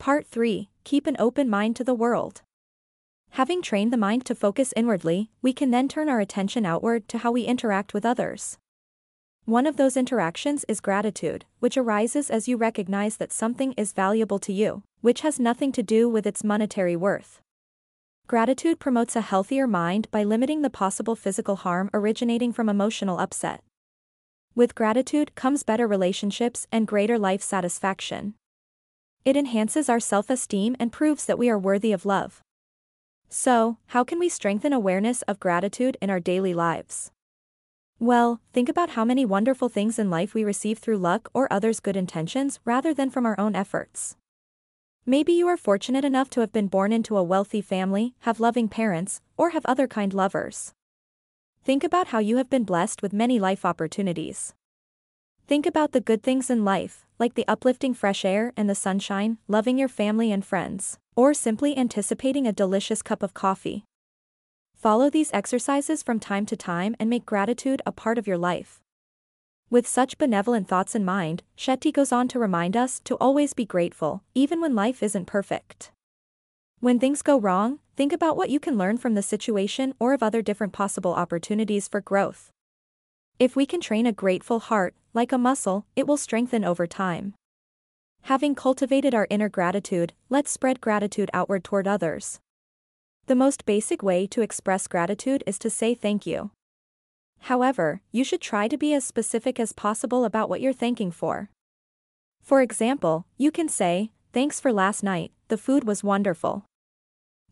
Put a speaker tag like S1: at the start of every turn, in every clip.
S1: Part 3 Keep an open mind to the world. Having trained the mind to focus inwardly, we can then turn our attention outward to how we interact with others. One of those interactions is gratitude, which arises as you recognize that something is valuable to you, which has nothing to do with its monetary worth. Gratitude promotes a healthier mind by limiting the possible physical harm originating from emotional upset. With gratitude comes better relationships and greater life satisfaction. It enhances our self esteem and proves that we are worthy of love. So, how can we strengthen awareness of gratitude in our daily lives? Well, think about how many wonderful things in life we receive through luck or others' good intentions rather than from our own efforts. Maybe you are fortunate enough to have been born into a wealthy family, have loving parents, or have other kind lovers. Think about how you have been blessed with many life opportunities. Think about the good things in life, like the uplifting fresh air and the sunshine, loving your family and friends, or simply anticipating a delicious cup of coffee. Follow these exercises from time to time and make gratitude a part of your life. With such benevolent thoughts in mind, Shetty goes on to remind us to always be grateful, even when life isn't perfect. When things go wrong, think about what you can learn from the situation or of other different possible opportunities for growth. If we can train a grateful heart, like a muscle, it will strengthen over time. Having cultivated our inner gratitude, let's spread gratitude outward toward others. The most basic way to express gratitude is to say thank you. However, you should try to be as specific as possible about what you're thanking for. For example, you can say, Thanks for last night, the food was wonderful.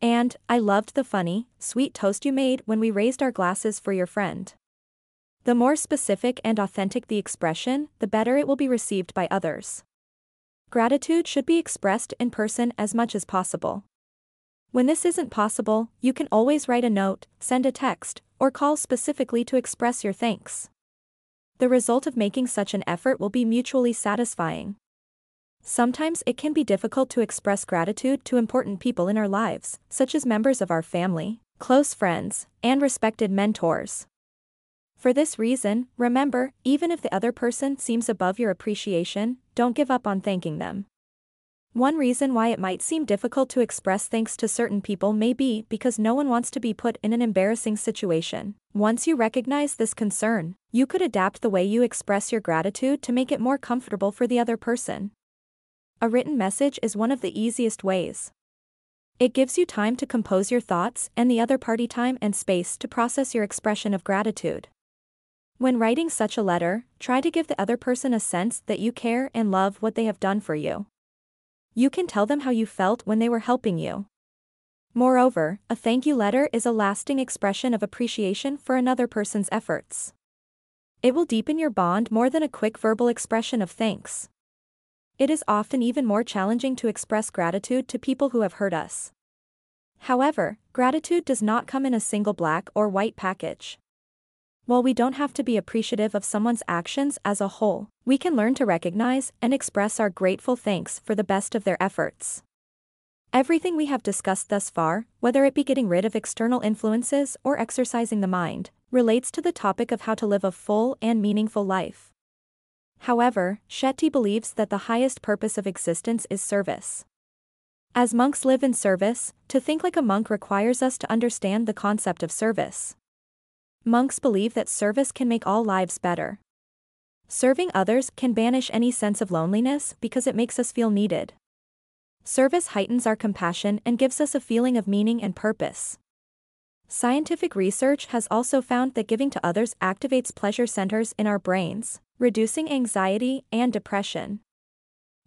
S1: And, I loved the funny, sweet toast you made when we raised our glasses for your friend. The more specific and authentic the expression, the better it will be received by others. Gratitude should be expressed in person as much as possible. When this isn't possible, you can always write a note, send a text, or call specifically to express your thanks. The result of making such an effort will be mutually satisfying. Sometimes it can be difficult to express gratitude to important people in our lives, such as members of our family, close friends, and respected mentors. For this reason, remember, even if the other person seems above your appreciation, don't give up on thanking them. One reason why it might seem difficult to express thanks to certain people may be because no one wants to be put in an embarrassing situation. Once you recognize this concern, you could adapt the way you express your gratitude to make it more comfortable for the other person. A written message is one of the easiest ways. It gives you time to compose your thoughts and the other party time and space to process your expression of gratitude. When writing such a letter, try to give the other person a sense that you care and love what they have done for you. You can tell them how you felt when they were helping you. Moreover, a thank you letter is a lasting expression of appreciation for another person's efforts. It will deepen your bond more than a quick verbal expression of thanks. It is often even more challenging to express gratitude to people who have hurt us. However, gratitude does not come in a single black or white package. While we don't have to be appreciative of someone's actions as a whole, we can learn to recognize and express our grateful thanks for the best of their efforts. Everything we have discussed thus far, whether it be getting rid of external influences or exercising the mind, relates to the topic of how to live a full and meaningful life. However, Shetty believes that the highest purpose of existence is service. As monks live in service, to think like a monk requires us to understand the concept of service. Monks believe that service can make all lives better. Serving others can banish any sense of loneliness because it makes us feel needed. Service heightens our compassion and gives us a feeling of meaning and purpose. Scientific research has also found that giving to others activates pleasure centers in our brains, reducing anxiety and depression.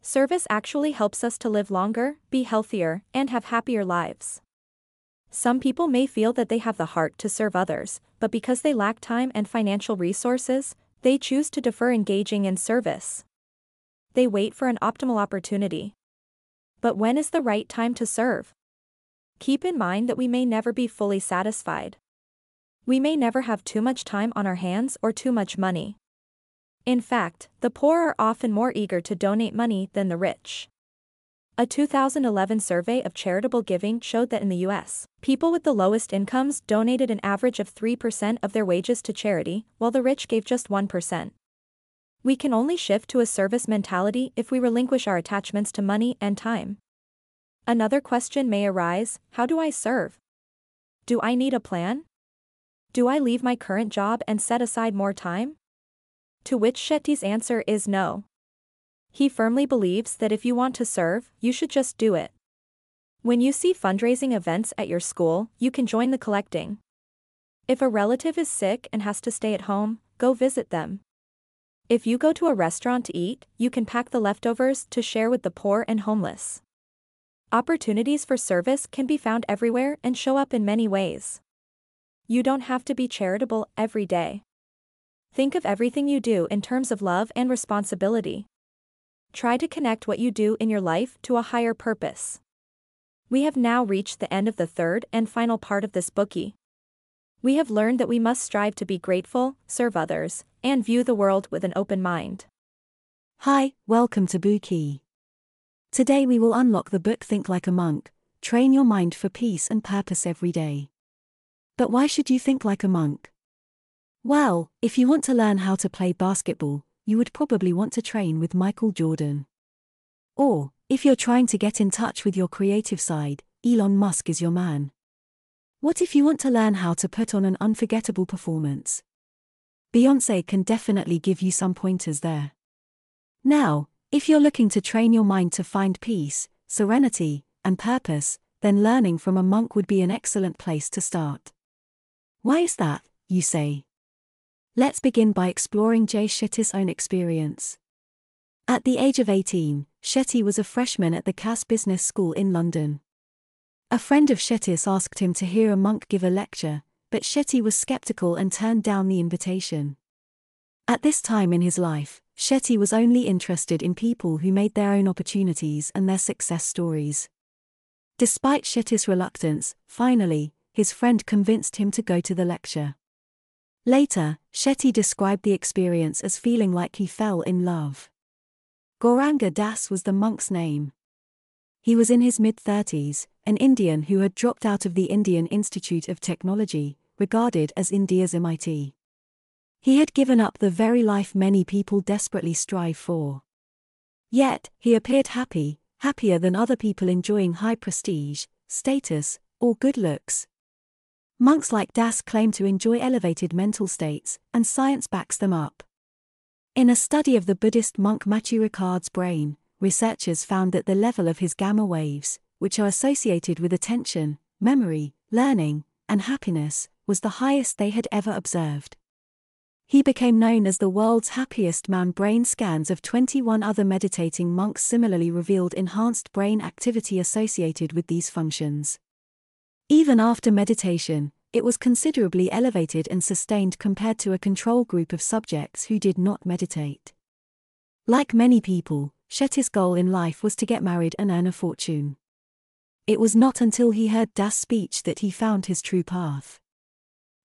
S1: Service actually helps us to live longer, be healthier, and have happier lives. Some people may feel that they have the heart to serve others, but because they lack time and financial resources, they choose to defer engaging in service. They wait for an optimal opportunity. But when is the right time to serve? Keep in mind that we may never be fully satisfied. We may never have too much time on our hands or too much money. In fact, the poor are often more eager to donate money than the rich. A 2011 survey of charitable giving showed that in the US, people with the lowest incomes donated an average of 3% of their wages to charity, while the rich gave just 1%. We can only shift to a service mentality if we relinquish our attachments to money and time. Another question may arise how do I serve? Do I need a plan? Do I leave my current job and set aside more time? To which Shetty's answer is no. He firmly believes that if you want to serve, you should just do it. When you see fundraising events at your school, you can join the collecting. If a relative is sick and has to stay at home, go visit them. If you go to a restaurant to eat, you can pack the leftovers to share with the poor and homeless. Opportunities for service can be found everywhere and show up in many ways. You don't have to be charitable every day. Think of everything you do in terms of love and responsibility. Try to connect what you do in your life to a higher purpose. We have now reached the end of the third and final part of this Bookey. We have learned that we must strive to be grateful, serve others, and view the world with an open mind.
S2: Hi, welcome to Bookey. Today we will unlock the book Think Like a Monk, train your mind for peace and purpose every day. But why should you think like a monk? Well, if you want to learn how to play basketball, you would probably want to train with Michael Jordan. Or, if you're trying to get in touch with your creative side, Elon Musk is your man. What if you want to learn how to put on an unforgettable performance? Beyonce can definitely give you some pointers there. Now, if you're looking to train your mind to find peace, serenity, and purpose, then learning from a monk would be an excellent place to start. Why is that, you say? Let's begin by exploring Jay Shetty's own experience. At the age of 18, Shetty was a freshman at the Cass Business School in London. A friend of Shetty's asked him to hear a monk give a lecture, but Shetty was skeptical and turned down the invitation. At this time in his life, Shetty was only interested in people who made their own opportunities and their success stories. Despite Shetty's reluctance, finally, his friend convinced him to go to the lecture. Later, Shetty described the experience as feeling like he fell in love. Gauranga Das was the monk's name. He was in his mid 30s, an Indian who had dropped out of the Indian Institute of Technology, regarded as India's MIT. He had given up the very life many people desperately strive for. Yet, he appeared happy, happier than other people enjoying high prestige, status, or good looks. Monks like Das claim to enjoy elevated mental states, and science backs them up. In a study of the Buddhist monk Matthieu Ricard's brain, researchers found that the level of his gamma waves, which are associated with attention, memory, learning, and happiness, was the highest they had ever observed. He became known as the world's happiest man. Brain scans of 21 other meditating monks similarly revealed enhanced brain activity associated with these functions. Even after meditation, it was considerably elevated and sustained compared to a control group of subjects who did not meditate. Like many people, Shetty's goal in life was to get married and earn a fortune. It was not until he heard Das' speech that he found his true path.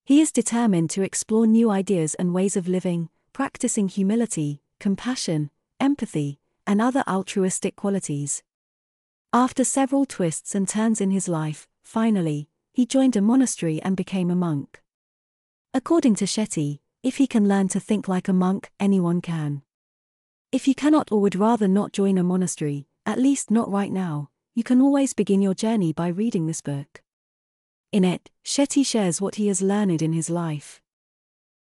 S2: He is determined to explore new ideas and ways of living, practicing humility, compassion, empathy, and other altruistic qualities. After several twists and turns in his life, finally, he joined a monastery and became a monk. According to Shetty, if he can learn to think like a monk, anyone can. If you cannot or would rather not join a monastery, at least not right now, you can always begin your journey by reading this book. In it, Shetty shares what he has learned in his life.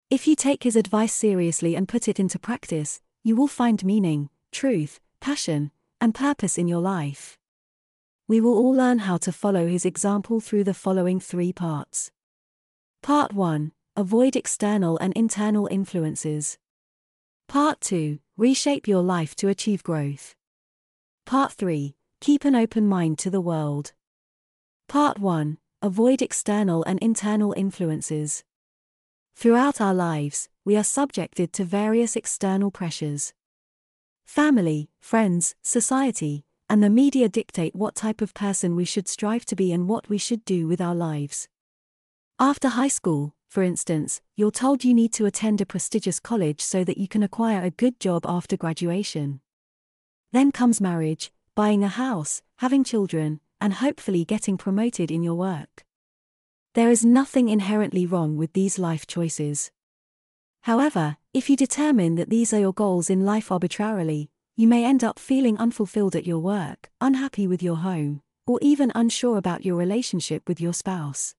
S2: If you take his advice seriously and put it into practice, you will find meaning, truth, passion, and purpose in your life. We will all learn how to follow his example through the following three parts. Part 1 Avoid external and internal influences. Part 2 Reshape your life to achieve growth. Part 3 Keep an open mind to the world. Part 1 Avoid external and internal influences. Throughout our lives, we are subjected to various external pressures. Family, friends, society, and the media dictate what type of person we should strive to be and what we should do with our lives. After high school, for instance, you're told you need to attend a prestigious college so that you can acquire a good job after graduation. Then comes marriage, buying a house, having children, and hopefully getting promoted in your work. There is nothing inherently wrong with these life choices. However, if you determine that these are your goals in life arbitrarily, you may end up feeling unfulfilled at your work, unhappy with your home, or even unsure about your relationship with your spouse.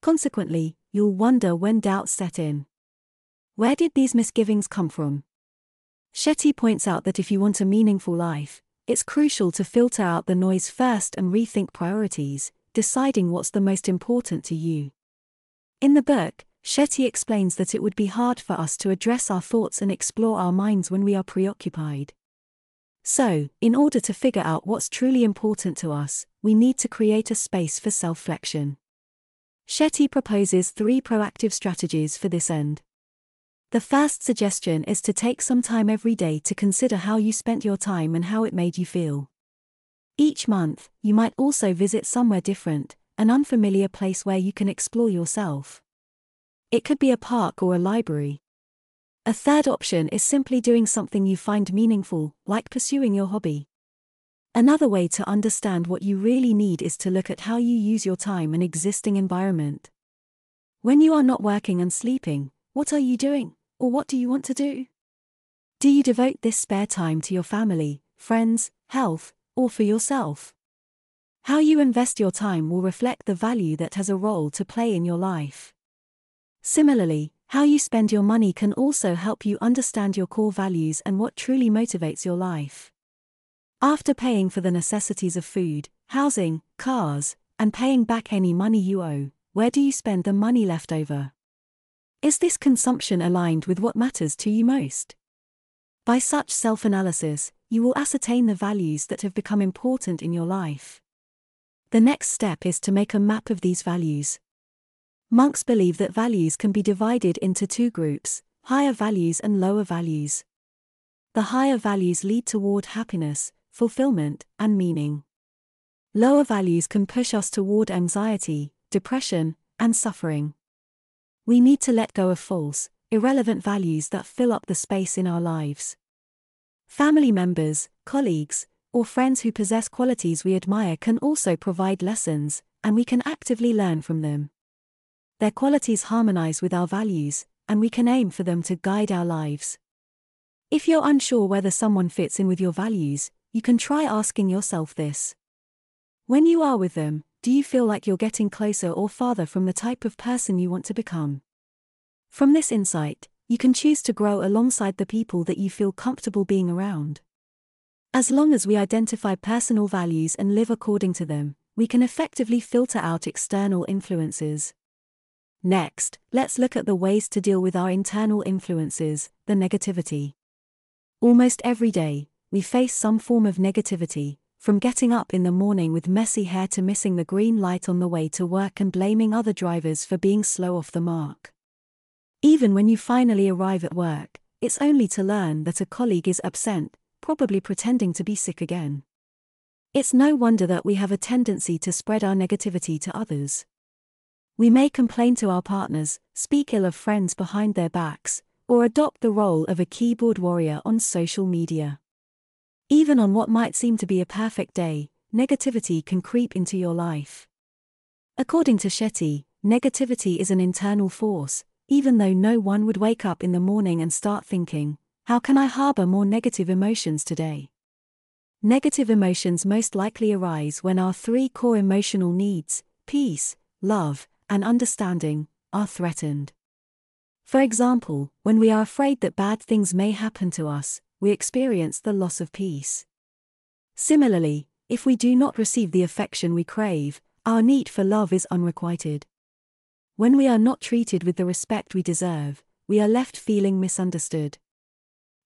S2: Consequently, you'll wonder when doubts set in. Where did these misgivings come from? Shetty points out that if you want a meaningful life, it's crucial to filter out the noise first and rethink priorities, deciding what's the most important to you. In the book, Shetty explains that it would be hard for us to address our thoughts and explore our minds when we are preoccupied. So, in order to figure out what's truly important to us, we need to create a space for self reflection. Shetty proposes three proactive strategies for this end. The first suggestion is to take some time every day to consider how you spent your time and how it made you feel. Each month, you might also visit somewhere different, an unfamiliar place where you can explore yourself. It could be a park or a library. A third option is simply doing something you find meaningful, like pursuing your hobby. Another way to understand what you really need is to look at how you use your time and existing environment. When you are not working and sleeping, what are you doing, or what do you want to do? Do you devote this spare time to your family, friends, health, or for yourself? How you invest your time will reflect the value that has a role to play in your life. Similarly, how you spend your money can also help you understand your core values and what truly motivates your life. After paying for the necessities of food, housing, cars, and paying back any money you owe, where do you spend the money left over? Is this consumption aligned with what matters to you most? By such self analysis, you will ascertain the values that have become important in your life. The next step is to make a map of these values. Monks believe that values can be divided into two groups higher values and lower values. The higher values lead toward happiness, fulfillment, and meaning. Lower values can push us toward anxiety, depression, and suffering. We need to let go of false, irrelevant values that fill up the space in our lives. Family members, colleagues, or friends who possess qualities we admire can also provide lessons, and we can actively learn from them. Their qualities harmonize with our values, and we can aim for them to guide our lives. If you're unsure whether someone fits in with your values, you can try asking yourself this. When you are with them, do you feel like you're getting closer or farther from the type of person you want to become? From this insight, you can choose to grow alongside the people that you feel comfortable being around. As long as we identify personal values and live according to them, we can effectively filter out external influences. Next, let's look at the ways to deal with our internal influences, the negativity. Almost every day, we face some form of negativity, from getting up in the morning with messy hair to missing the green light on the way to work and blaming other drivers for being slow off the mark. Even when you finally arrive at work, it's only to learn that a colleague is absent, probably pretending to be sick again. It's no wonder that we have a tendency to spread our negativity to others. We may complain to our partners, speak ill of friends behind their backs, or adopt the role of a keyboard warrior on social media. Even on what might seem to be a perfect day, negativity can creep into your life. According to Shetty, negativity is an internal force, even though no one would wake up in the morning and start thinking, How can I harbor more negative emotions today? Negative emotions most likely arise when our three core emotional needs peace, love, and understanding are threatened. For example, when we are afraid that bad things may happen to us, we experience the loss of peace. Similarly, if we do not receive the affection we crave, our need for love is unrequited. When we are not treated with the respect we deserve, we are left feeling misunderstood.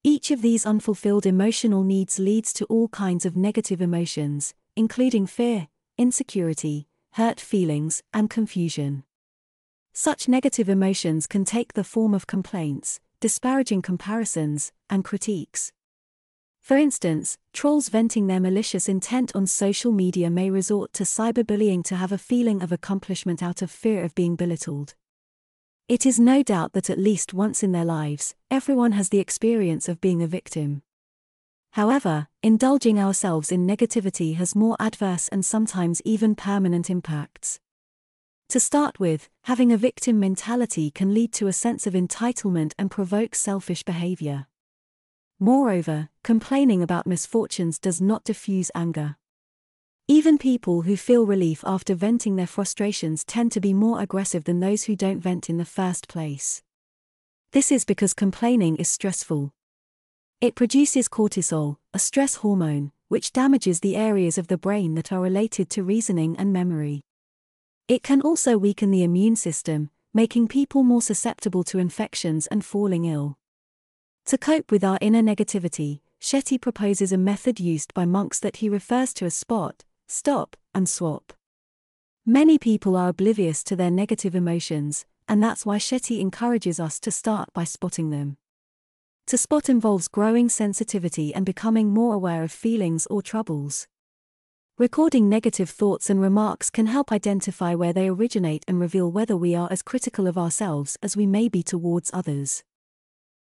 S2: Each of these unfulfilled emotional needs leads to all kinds of negative emotions, including fear, insecurity, hurt feelings, and confusion. Such negative emotions can take the form of complaints, disparaging comparisons, and critiques. For instance, trolls venting their malicious intent on social media may resort to cyberbullying to have a feeling of accomplishment out of fear of being belittled. It is no doubt that at least once in their lives, everyone has the experience of being a victim. However, indulging ourselves in negativity has more adverse and sometimes even permanent impacts. To start with, having a victim mentality can lead to a sense of entitlement and provoke selfish behavior. Moreover, complaining about misfortunes does not diffuse anger. Even people who feel relief after venting their frustrations tend to be more aggressive than those who don't vent in the first place. This is because complaining is stressful. It produces cortisol, a stress hormone, which damages the areas of the brain that are related to reasoning and memory. It can also weaken the immune system, making people more susceptible to infections and falling ill. To cope with our inner negativity, Shetty proposes a method used by monks that he refers to as spot, stop, and swap. Many people are oblivious to their negative emotions, and that's why Shetty encourages us to start by spotting them. To spot involves growing sensitivity and becoming more aware of feelings or troubles. Recording negative thoughts and remarks can help identify where they originate and reveal whether we are as critical of ourselves as we may be towards others.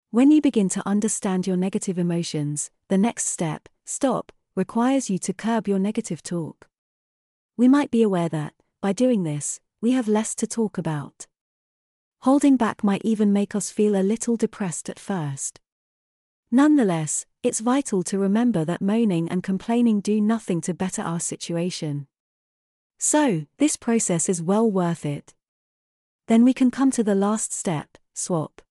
S2: When you begin to understand your negative emotions, the next step, stop, requires you to curb your negative talk. We might be aware that, by doing this, we have less to talk about. Holding back might even make us feel a little depressed at first. Nonetheless, it's vital to remember that moaning and complaining do nothing to better our situation. So, this process is well worth it. Then we can come to the last step swap.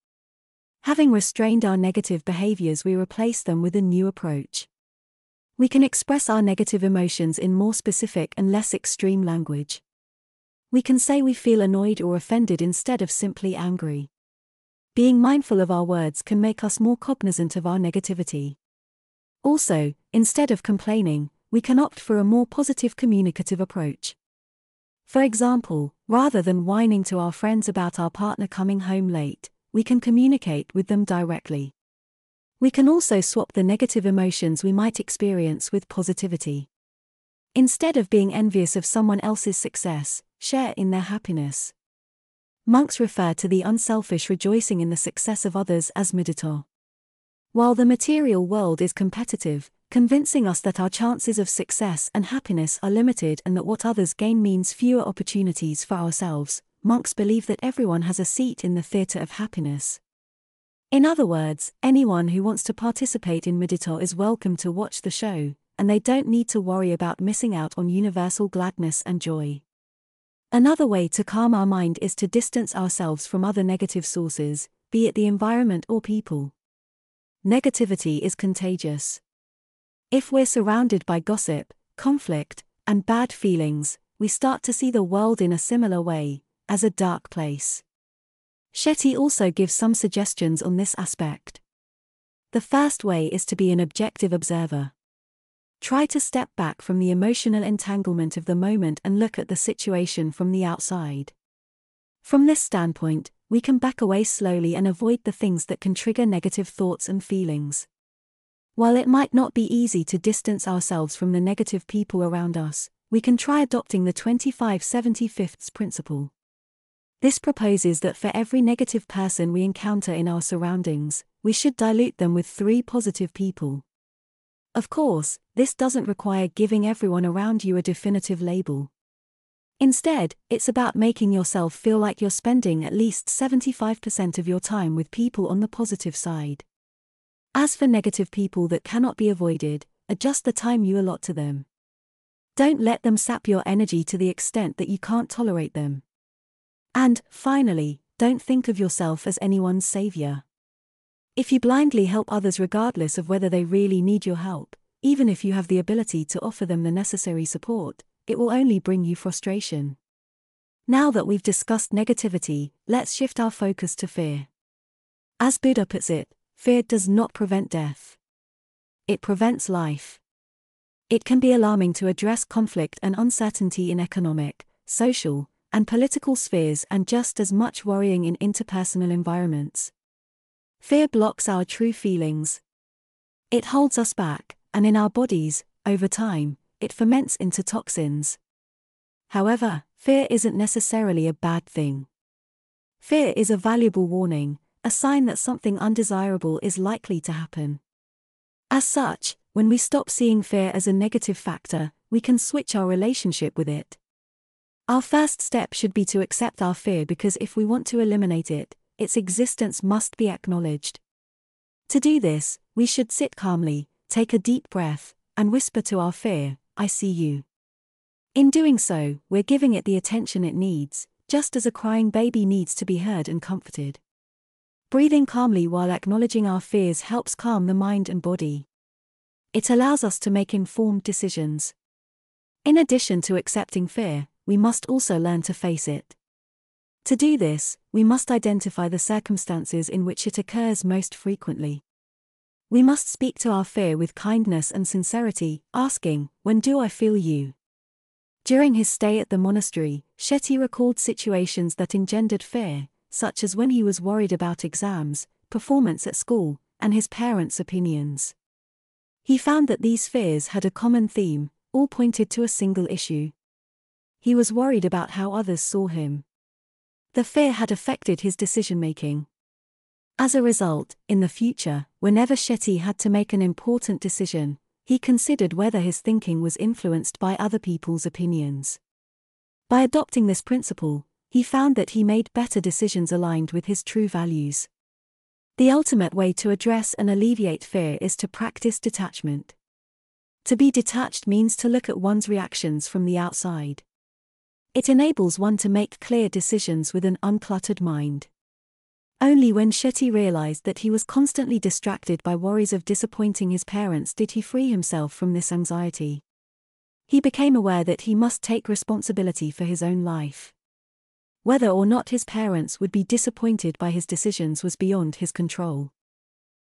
S2: Having restrained our negative behaviors, we replace them with a new approach. We can express our negative emotions in more specific and less extreme language. We can say we feel annoyed or offended instead of simply angry. Being mindful of our words can make us more cognizant of our negativity. Also, instead of complaining, we can opt for a more positive communicative approach. For example, rather than whining to our friends about our partner coming home late, we can communicate with them directly. We can also swap the negative emotions we might experience with positivity. Instead of being envious of someone else's success, share in their happiness. Monks refer to the unselfish rejoicing in the success of others as mudita. While the material world is competitive, convincing us that our chances of success and happiness are limited and that what others gain means fewer opportunities for ourselves, monks believe that everyone has a seat in the theatre of happiness. In other words, anyone who wants to participate in mudita is welcome to watch the show, and they don't need to worry about missing out on universal gladness and joy. Another way to calm our mind is to distance ourselves from other negative sources, be it the environment or people. Negativity is contagious. If we're surrounded by gossip, conflict, and bad feelings, we start to see the world in a similar way, as a dark place. Shetty also gives some suggestions on this aspect. The first way is to be an objective observer. Try to step back from the emotional entanglement of the moment and look at the situation from the outside. From this standpoint, we can back away slowly and avoid the things that can trigger negative thoughts and feelings. While it might not be easy to distance ourselves from the negative people around us, we can try adopting the 25 75ths principle. This proposes that for every negative person we encounter in our surroundings, we should dilute them with three positive people. Of course, this doesn't require giving everyone around you a definitive label. Instead, it's about making yourself feel like you're spending at least 75% of your time with people on the positive side. As for negative people that cannot be avoided, adjust the time you allot to them. Don't let them sap your energy to the extent that you can't tolerate them. And, finally, don't think of yourself as anyone's savior. If you blindly help others regardless of whether they really need your help, even if you have the ability to offer them the necessary support, it will only bring you frustration. Now that we've discussed negativity, let's shift our focus to fear. As Buddha puts it, fear does not prevent death. It prevents life. It can be alarming to address conflict and uncertainty in economic, social, and political spheres and just as much worrying in interpersonal environments. Fear blocks our true feelings. It holds us back, and in our bodies, over time, it ferments into toxins. However, fear isn't necessarily a bad thing. Fear is a valuable warning, a sign that something undesirable is likely to happen. As such, when we stop seeing fear as a negative factor, we can switch our relationship with it. Our first step should be to accept our fear because if we want to eliminate it, its existence must be acknowledged. To do this, we should sit calmly, take a deep breath, and whisper to our fear, I see you. In doing so, we're giving it the attention it needs, just as a crying baby needs to be heard and comforted. Breathing calmly while acknowledging our fears helps calm the mind and body. It allows us to make informed decisions. In addition to accepting fear, we must also learn to face it. To do this, we must identify the circumstances in which it occurs most frequently. We must speak to our fear with kindness and sincerity, asking, When do I feel you? During his stay at the monastery, Shetty recalled situations that engendered fear, such as when he was worried about exams, performance at school, and his parents' opinions. He found that these fears had a common theme, all pointed to a single issue. He was worried about how others saw him. The fear had affected his decision making. As a result, in the future, whenever Shetty had to make an important decision, he considered whether his thinking was influenced by other people's opinions. By adopting this principle, he found that he made better decisions aligned with his true values. The ultimate way to address and alleviate fear is to practice detachment. To be detached means to look at one's reactions from the outside. It enables one to make clear decisions with an uncluttered mind. Only when Shetty realized that he was constantly distracted by worries of disappointing his parents did he free himself from this anxiety. He became aware that he must take responsibility for his own life. Whether or not his parents would be disappointed by his decisions was beyond his control.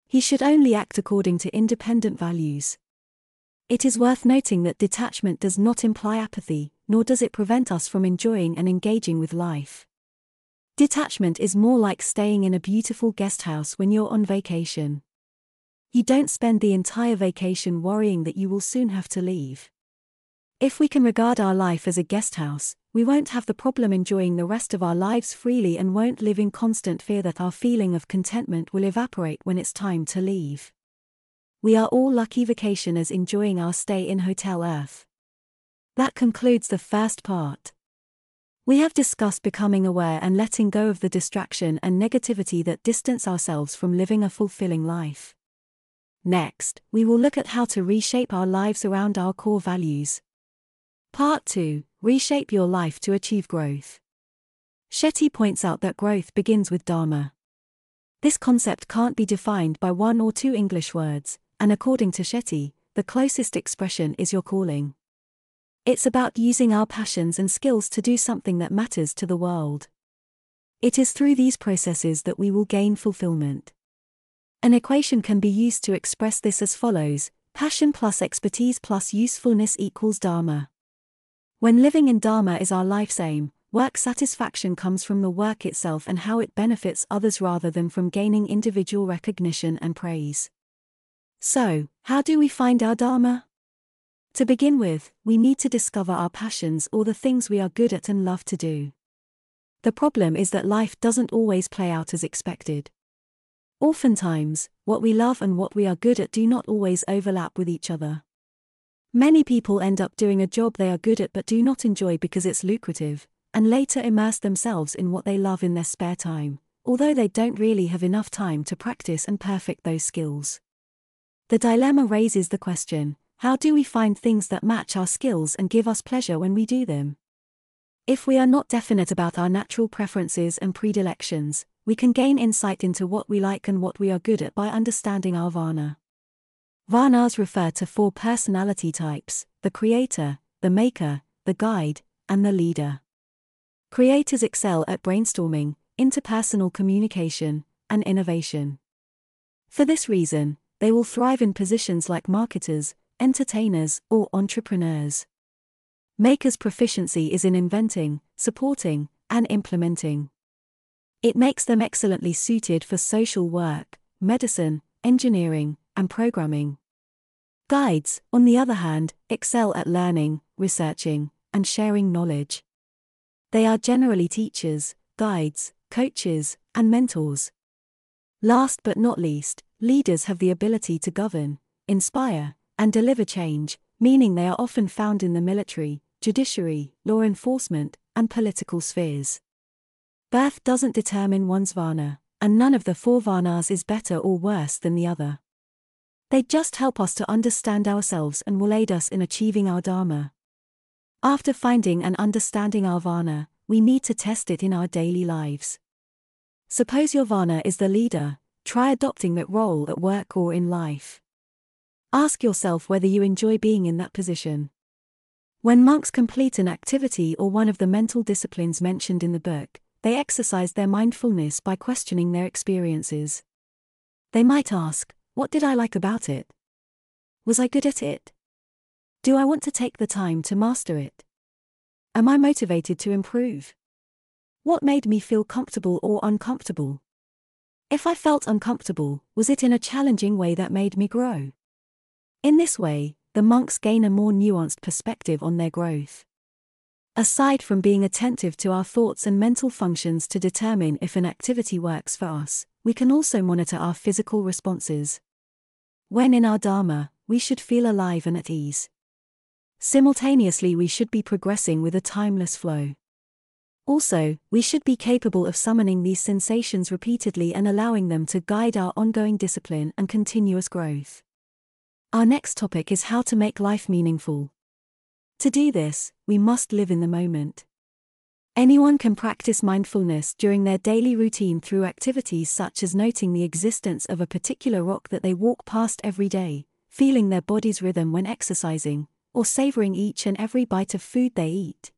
S2: He should only act according to independent values. It is worth noting that detachment does not imply apathy, nor does it prevent us from enjoying and engaging with life. Detachment is more like staying in a beautiful guest house when you're on vacation. You don't spend the entire vacation worrying that you will soon have to leave. If we can regard our life as a guest house, we won't have the problem enjoying the rest of our lives freely and won't live in constant fear that our feeling of contentment will evaporate when it's time to leave. We are all lucky vacationers enjoying our stay in Hotel Earth. That concludes the first part. We have discussed becoming aware and letting go of the distraction and negativity that distance ourselves from living a fulfilling life. Next, we will look at how to reshape our lives around our core values. Part 2 Reshape your life to achieve growth. Shetty points out that growth begins with Dharma. This concept can't be defined by one or two English words, and according to Shetty, the closest expression is your calling. It's about using our passions and skills to do something that matters to the world. It is through these processes that we will gain fulfillment. An equation can be used to express this as follows passion plus expertise plus usefulness equals Dharma. When living in Dharma is our life's aim, work satisfaction comes from the work itself and how it benefits others rather than from gaining individual recognition and praise. So, how do we find our Dharma? To begin with, we need to discover our passions or the things we are good at and love to do. The problem is that life doesn't always play out as expected. Oftentimes, what we love and what we are good at do not always overlap with each other. Many people end up doing a job they are good at but do not enjoy because it's lucrative, and later immerse themselves in what they love in their spare time, although they don't really have enough time to practice and perfect those skills. The dilemma raises the question how do we find things that match our skills and give us pleasure when we do them? If we are not definite about our natural preferences and predilections, we can gain insight into what we like and what we are good at by understanding our Varna. Varnas refer to four personality types the creator, the maker, the guide, and the leader. Creators excel at brainstorming, interpersonal communication, and innovation. For this reason, they will thrive in positions like marketers, entertainers, or entrepreneurs. Makers' proficiency is in inventing, supporting, and implementing. It makes them excellently suited for social work, medicine, engineering, and programming. Guides, on the other hand, excel at learning, researching, and sharing knowledge. They are generally teachers, guides, coaches, and mentors. Last but not least, leaders have the ability to govern, inspire, and deliver change, meaning they are often found in the military, judiciary, law enforcement, and political spheres. Birth doesn't determine one's Varna, and none of the four Varnas is better or worse than the other. They just help us to understand ourselves and will aid us in achieving our Dharma. After finding and understanding our Varna, we need to test it in our daily lives. Suppose your Varna is the leader, try adopting that role at work or in life. Ask yourself whether you enjoy being in that position. When monks complete an activity or one of the mental disciplines mentioned in the book, they exercise their mindfulness by questioning their experiences. They might ask, What did I like about it? Was I good at it? Do I want to take the time to master it? Am I motivated to improve? What made me feel comfortable or uncomfortable? If I felt uncomfortable, was it in a challenging way that made me grow? In this way, the monks gain a more nuanced perspective on their growth. Aside from being attentive to our thoughts and mental functions to determine if an activity works for us, we can also monitor our physical responses. When in our Dharma, we should feel alive and at ease. Simultaneously, we should be progressing with a timeless flow. Also, we should be capable of summoning these sensations repeatedly and allowing them to guide our ongoing discipline and continuous growth. Our next topic is how to make life meaningful. To do this, we must live in the moment. Anyone can practice mindfulness during their daily routine through activities such as noting the existence of a particular rock that they walk past every day, feeling their body's rhythm when exercising, or savoring each and every bite of food they eat.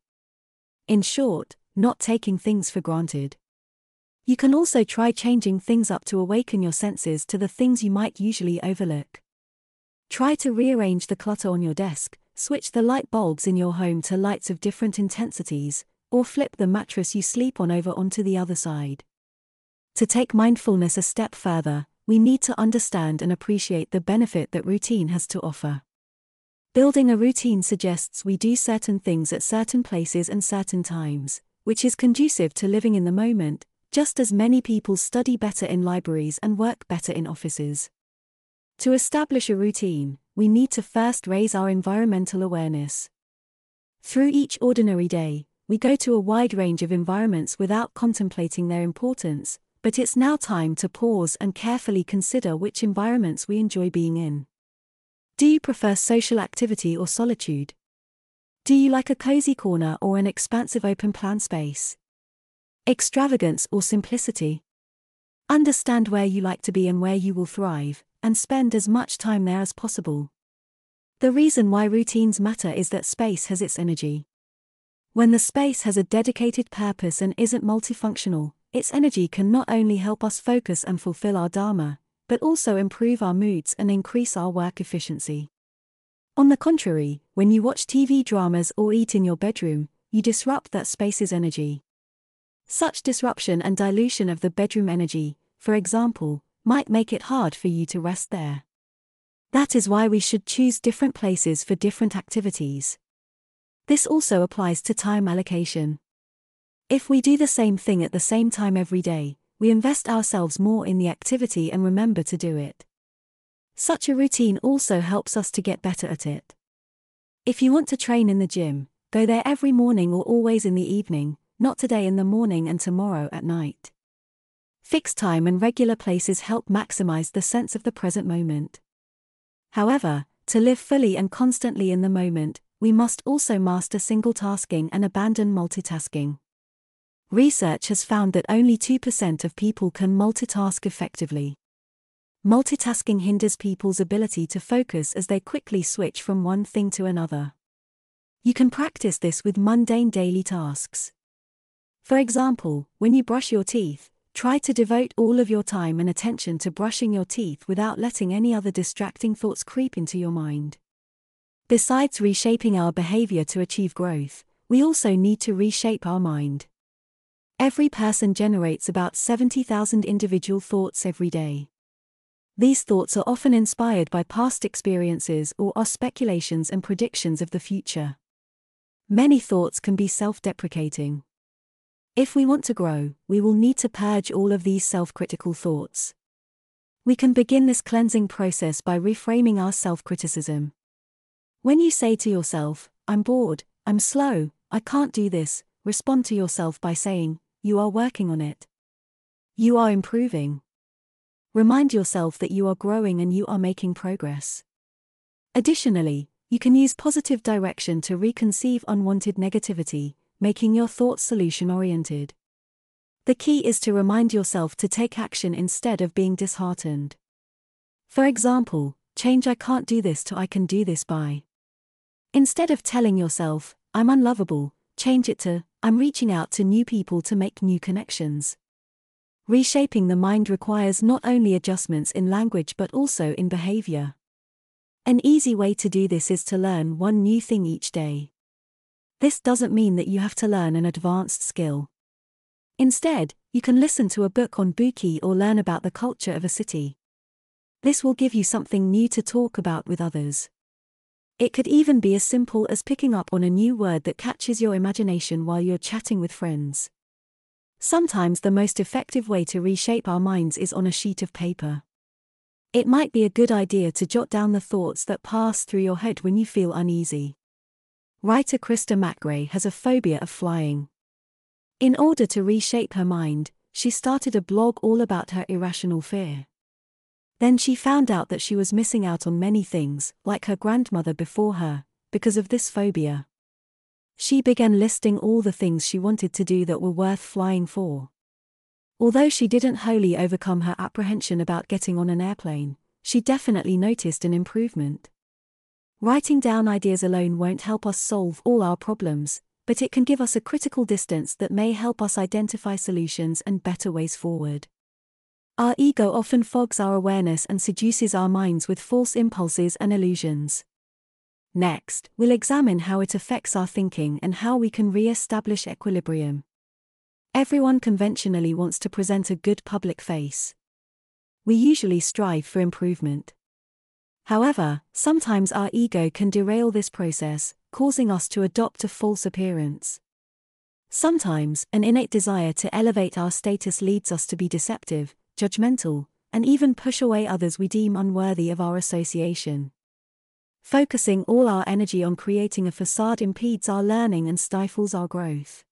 S2: In short, not taking things for granted. You can also try changing things up to awaken your senses to the things you might usually overlook. Try to rearrange the clutter on your desk, switch the light bulbs in your home to lights of different intensities, or flip the mattress you sleep on over onto the other side. To take mindfulness a step further, we need to understand and appreciate the benefit that routine has to offer. Building a routine suggests we do certain things at certain places and certain times, which is conducive to living in the moment, just as many people study better in libraries and work better in offices. To establish a routine, we need to first raise our environmental awareness. Through each ordinary day, we go to a wide range of environments without contemplating their importance, but it's now time to pause and carefully consider which environments we enjoy being in. Do you prefer social activity or solitude? Do you like a cozy corner or an expansive open plan space? Extravagance or simplicity? Understand where you like to be and where you will thrive, and spend as much time there as possible. The reason why routines matter is that space has its energy. When the space has a dedicated purpose and isn't multifunctional, its energy can not only help us focus and fulfill our Dharma, but also improve our moods and increase our work efficiency. On the contrary, when you watch TV dramas or eat in your bedroom, you disrupt that space's energy. Such disruption and dilution of the bedroom energy, for example, might make it hard for you to rest there. That is why we should choose different places for different activities. This also applies to time allocation. If we do the same thing at the same time every day, we invest ourselves more in the activity and remember to do it. Such a routine also helps us to get better at it. If you want to train in the gym, go there every morning or always in the evening, not today in the morning and tomorrow at night. Fixed time and regular places help maximize the sense of the present moment. However, to live fully and constantly in the moment, we must also master single tasking and abandon multitasking. Research has found that only 2% of people can multitask effectively. Multitasking hinders people's ability to focus as they quickly switch from one thing to another. You can practice this with mundane daily tasks. For example, when you brush your teeth, try to devote all of your time and attention to brushing your teeth without letting any other distracting thoughts creep into your mind. Besides reshaping our behavior to achieve growth, we also need to reshape our mind. Every person generates about 70,000 individual thoughts every day. These thoughts are often inspired by past experiences or are speculations and predictions of the future. Many thoughts can be self deprecating. If we want to grow, we will need to purge all of these self critical thoughts. We can begin this cleansing process by reframing our self criticism. When you say to yourself, I'm bored, I'm slow, I can't do this, respond to yourself by saying, you are working on it. You are improving. Remind yourself that you are growing and you are making progress. Additionally, you can use positive direction to reconceive unwanted negativity, making your thoughts solution oriented. The key is to remind yourself to take action instead of being disheartened. For example, change I can't do this to I can do this by. Instead of telling yourself, I'm unlovable, change it to, I'm reaching out to new people to make new connections. Reshaping the mind requires not only adjustments in language but also in behavior. An easy way to do this is to learn one new thing each day. This doesn't mean that you have to learn an advanced skill. Instead, you can listen to a book on Bookey or learn about the culture of a city. This will give you something new to talk about with others. It could even be as simple as picking up on a new word that catches your imagination while you're chatting with friends. Sometimes the most effective way to reshape our minds is on a sheet of paper. It might be a good idea to jot down the thoughts that pass through your head when you feel uneasy. Writer Krista McGray has a phobia of flying. In order to reshape her mind, she started a blog all about her irrational fear. Then she found out that she was missing out on many things, like her grandmother before her, because of this phobia. She began listing all the things she wanted to do that were worth flying for. Although she didn't wholly overcome her apprehension about getting on an airplane, she definitely noticed an improvement. Writing down ideas alone won't help us solve all our problems, but it can give us a critical distance that may help us identify solutions and better ways forward. Our ego often fogs our awareness and seduces our minds with false impulses and illusions. Next, we'll examine how it affects our thinking and how we can re establish equilibrium. Everyone conventionally wants to present a good public face. We usually strive for improvement. However, sometimes our ego can derail this process, causing us to adopt a false appearance. Sometimes, an innate desire to elevate our status leads us to be deceptive, judgmental, and even push away others we deem unworthy of our association. Focusing all our energy on creating a facade impedes our learning and stifles our growth.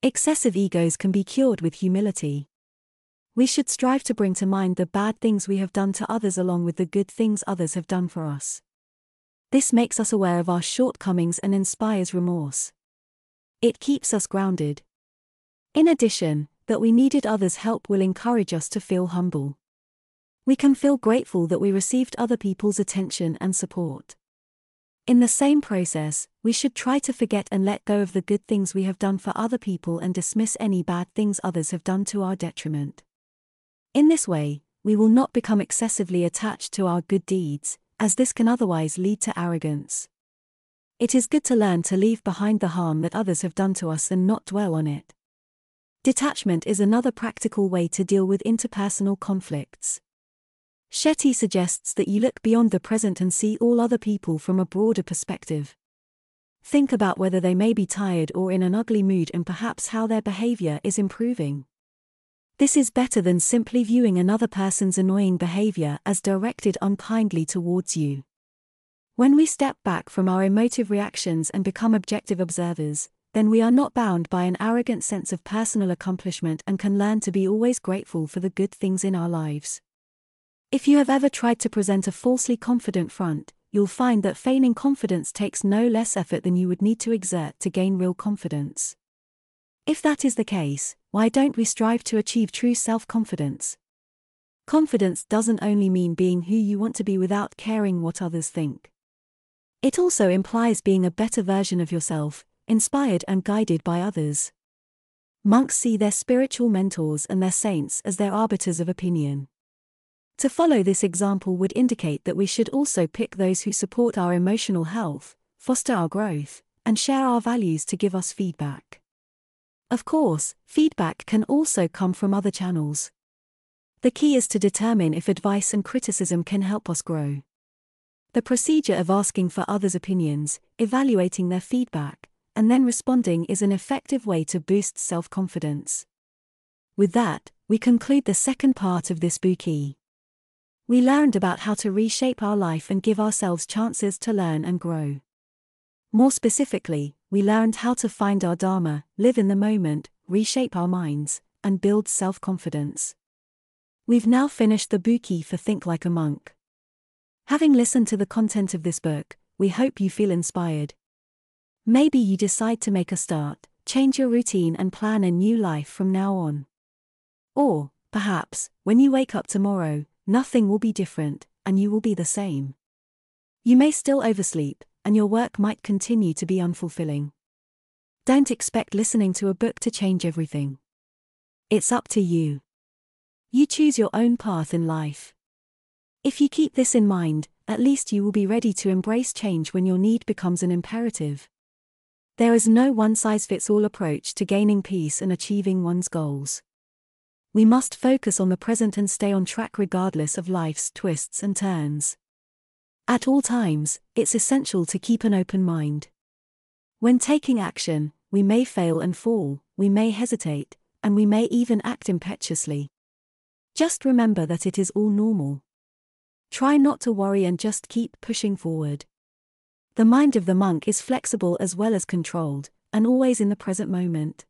S2: Excessive egos can be cured with humility. We should strive to bring to mind the bad things we have done to others along with the good things others have done for us. This makes us aware of our shortcomings and inspires remorse. It keeps us grounded. In addition, that we needed others' help will encourage us to feel humble. We can feel grateful that we received other people's attention and support. In the same process, we should try to forget and let go of the good things we have done for other people and dismiss any bad things others have done to our detriment. In this way, we will not become excessively attached to our good deeds, as this can otherwise lead to arrogance. It is good to learn to leave behind the harm that others have done to us and not dwell on it. Detachment is another practical way to deal with interpersonal conflicts. Shetty suggests that you look beyond the present and see all other people from a broader perspective. Think about whether they may be tired or in an ugly mood and perhaps how their behavior is improving. This is better than simply viewing another person's annoying behavior as directed unkindly towards you. When we step back from our emotive reactions and become objective observers, then we are not bound by an arrogant sense of personal accomplishment and can learn to be always grateful for the good things in our lives. If you have ever tried to present a falsely confident front, you'll find that feigning confidence takes no less effort than you would need to exert to gain real confidence. If that is the case, why don't we strive to achieve true self confidence? Confidence doesn't only mean being who you want to be without caring what others think. It also implies being a better version of yourself, inspired and guided by others. Monks see their spiritual mentors and their saints as their arbiters of opinion. To follow this example would indicate that we should also pick those who support our emotional health, foster our growth, and share our values to give us feedback. Of course, feedback can also come from other channels. The key is to determine if advice and criticism can help us grow. The procedure of asking for others' opinions, evaluating their feedback, and then responding is an effective way to boost self confidence. With that, we conclude the second part of this Bookey. We learned about how to reshape our life and give ourselves chances to learn and grow. More specifically, we learned how to find our Dharma, live in the moment, reshape our minds, and build self confidence. We've now finished the Bookey for Think Like a Monk. Having listened to the content of this book, we hope you feel inspired. Maybe you decide to make a start, change your routine, and plan a new life from now on. Or, perhaps, when you wake up tomorrow, nothing will be different, and you will be the same. You may still oversleep, and your work might continue to be unfulfilling. Don't expect listening to a book to change everything. It's up to you. You choose your own path in life. If you keep this in mind, at least you will be ready to embrace change when your need becomes an imperative. There is no one size fits all approach to gaining peace and achieving one's goals. We must focus on the present and stay on track regardless of life's twists and turns. At all times, it's essential to keep an open mind. When taking action, we may fail and fall, we may hesitate, and we may even act impetuously. Just remember that it is all normal. Try not to worry and just keep pushing forward. The mind of the monk is flexible as well as controlled, and always in the present moment.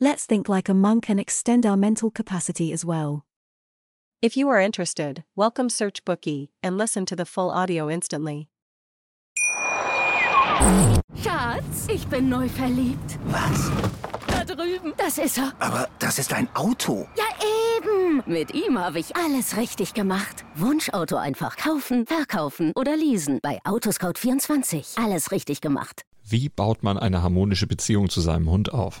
S2: Let's think like a monk and extend our mental capacity as well.
S3: If you are interested, welcome Search Bookie and listen to the full audio instantly.
S4: Schatz, ich bin neu verliebt.
S5: Was?
S4: Da drüben. Das ist er.
S5: Aber das ist ein Auto.
S4: Ja, eben. Mit ihm habe ich alles richtig gemacht. Wunschauto einfach kaufen, verkaufen oder leasen. Bei Autoscout24. Alles richtig gemacht.
S6: Wie baut man eine harmonische Beziehung zu seinem Hund auf?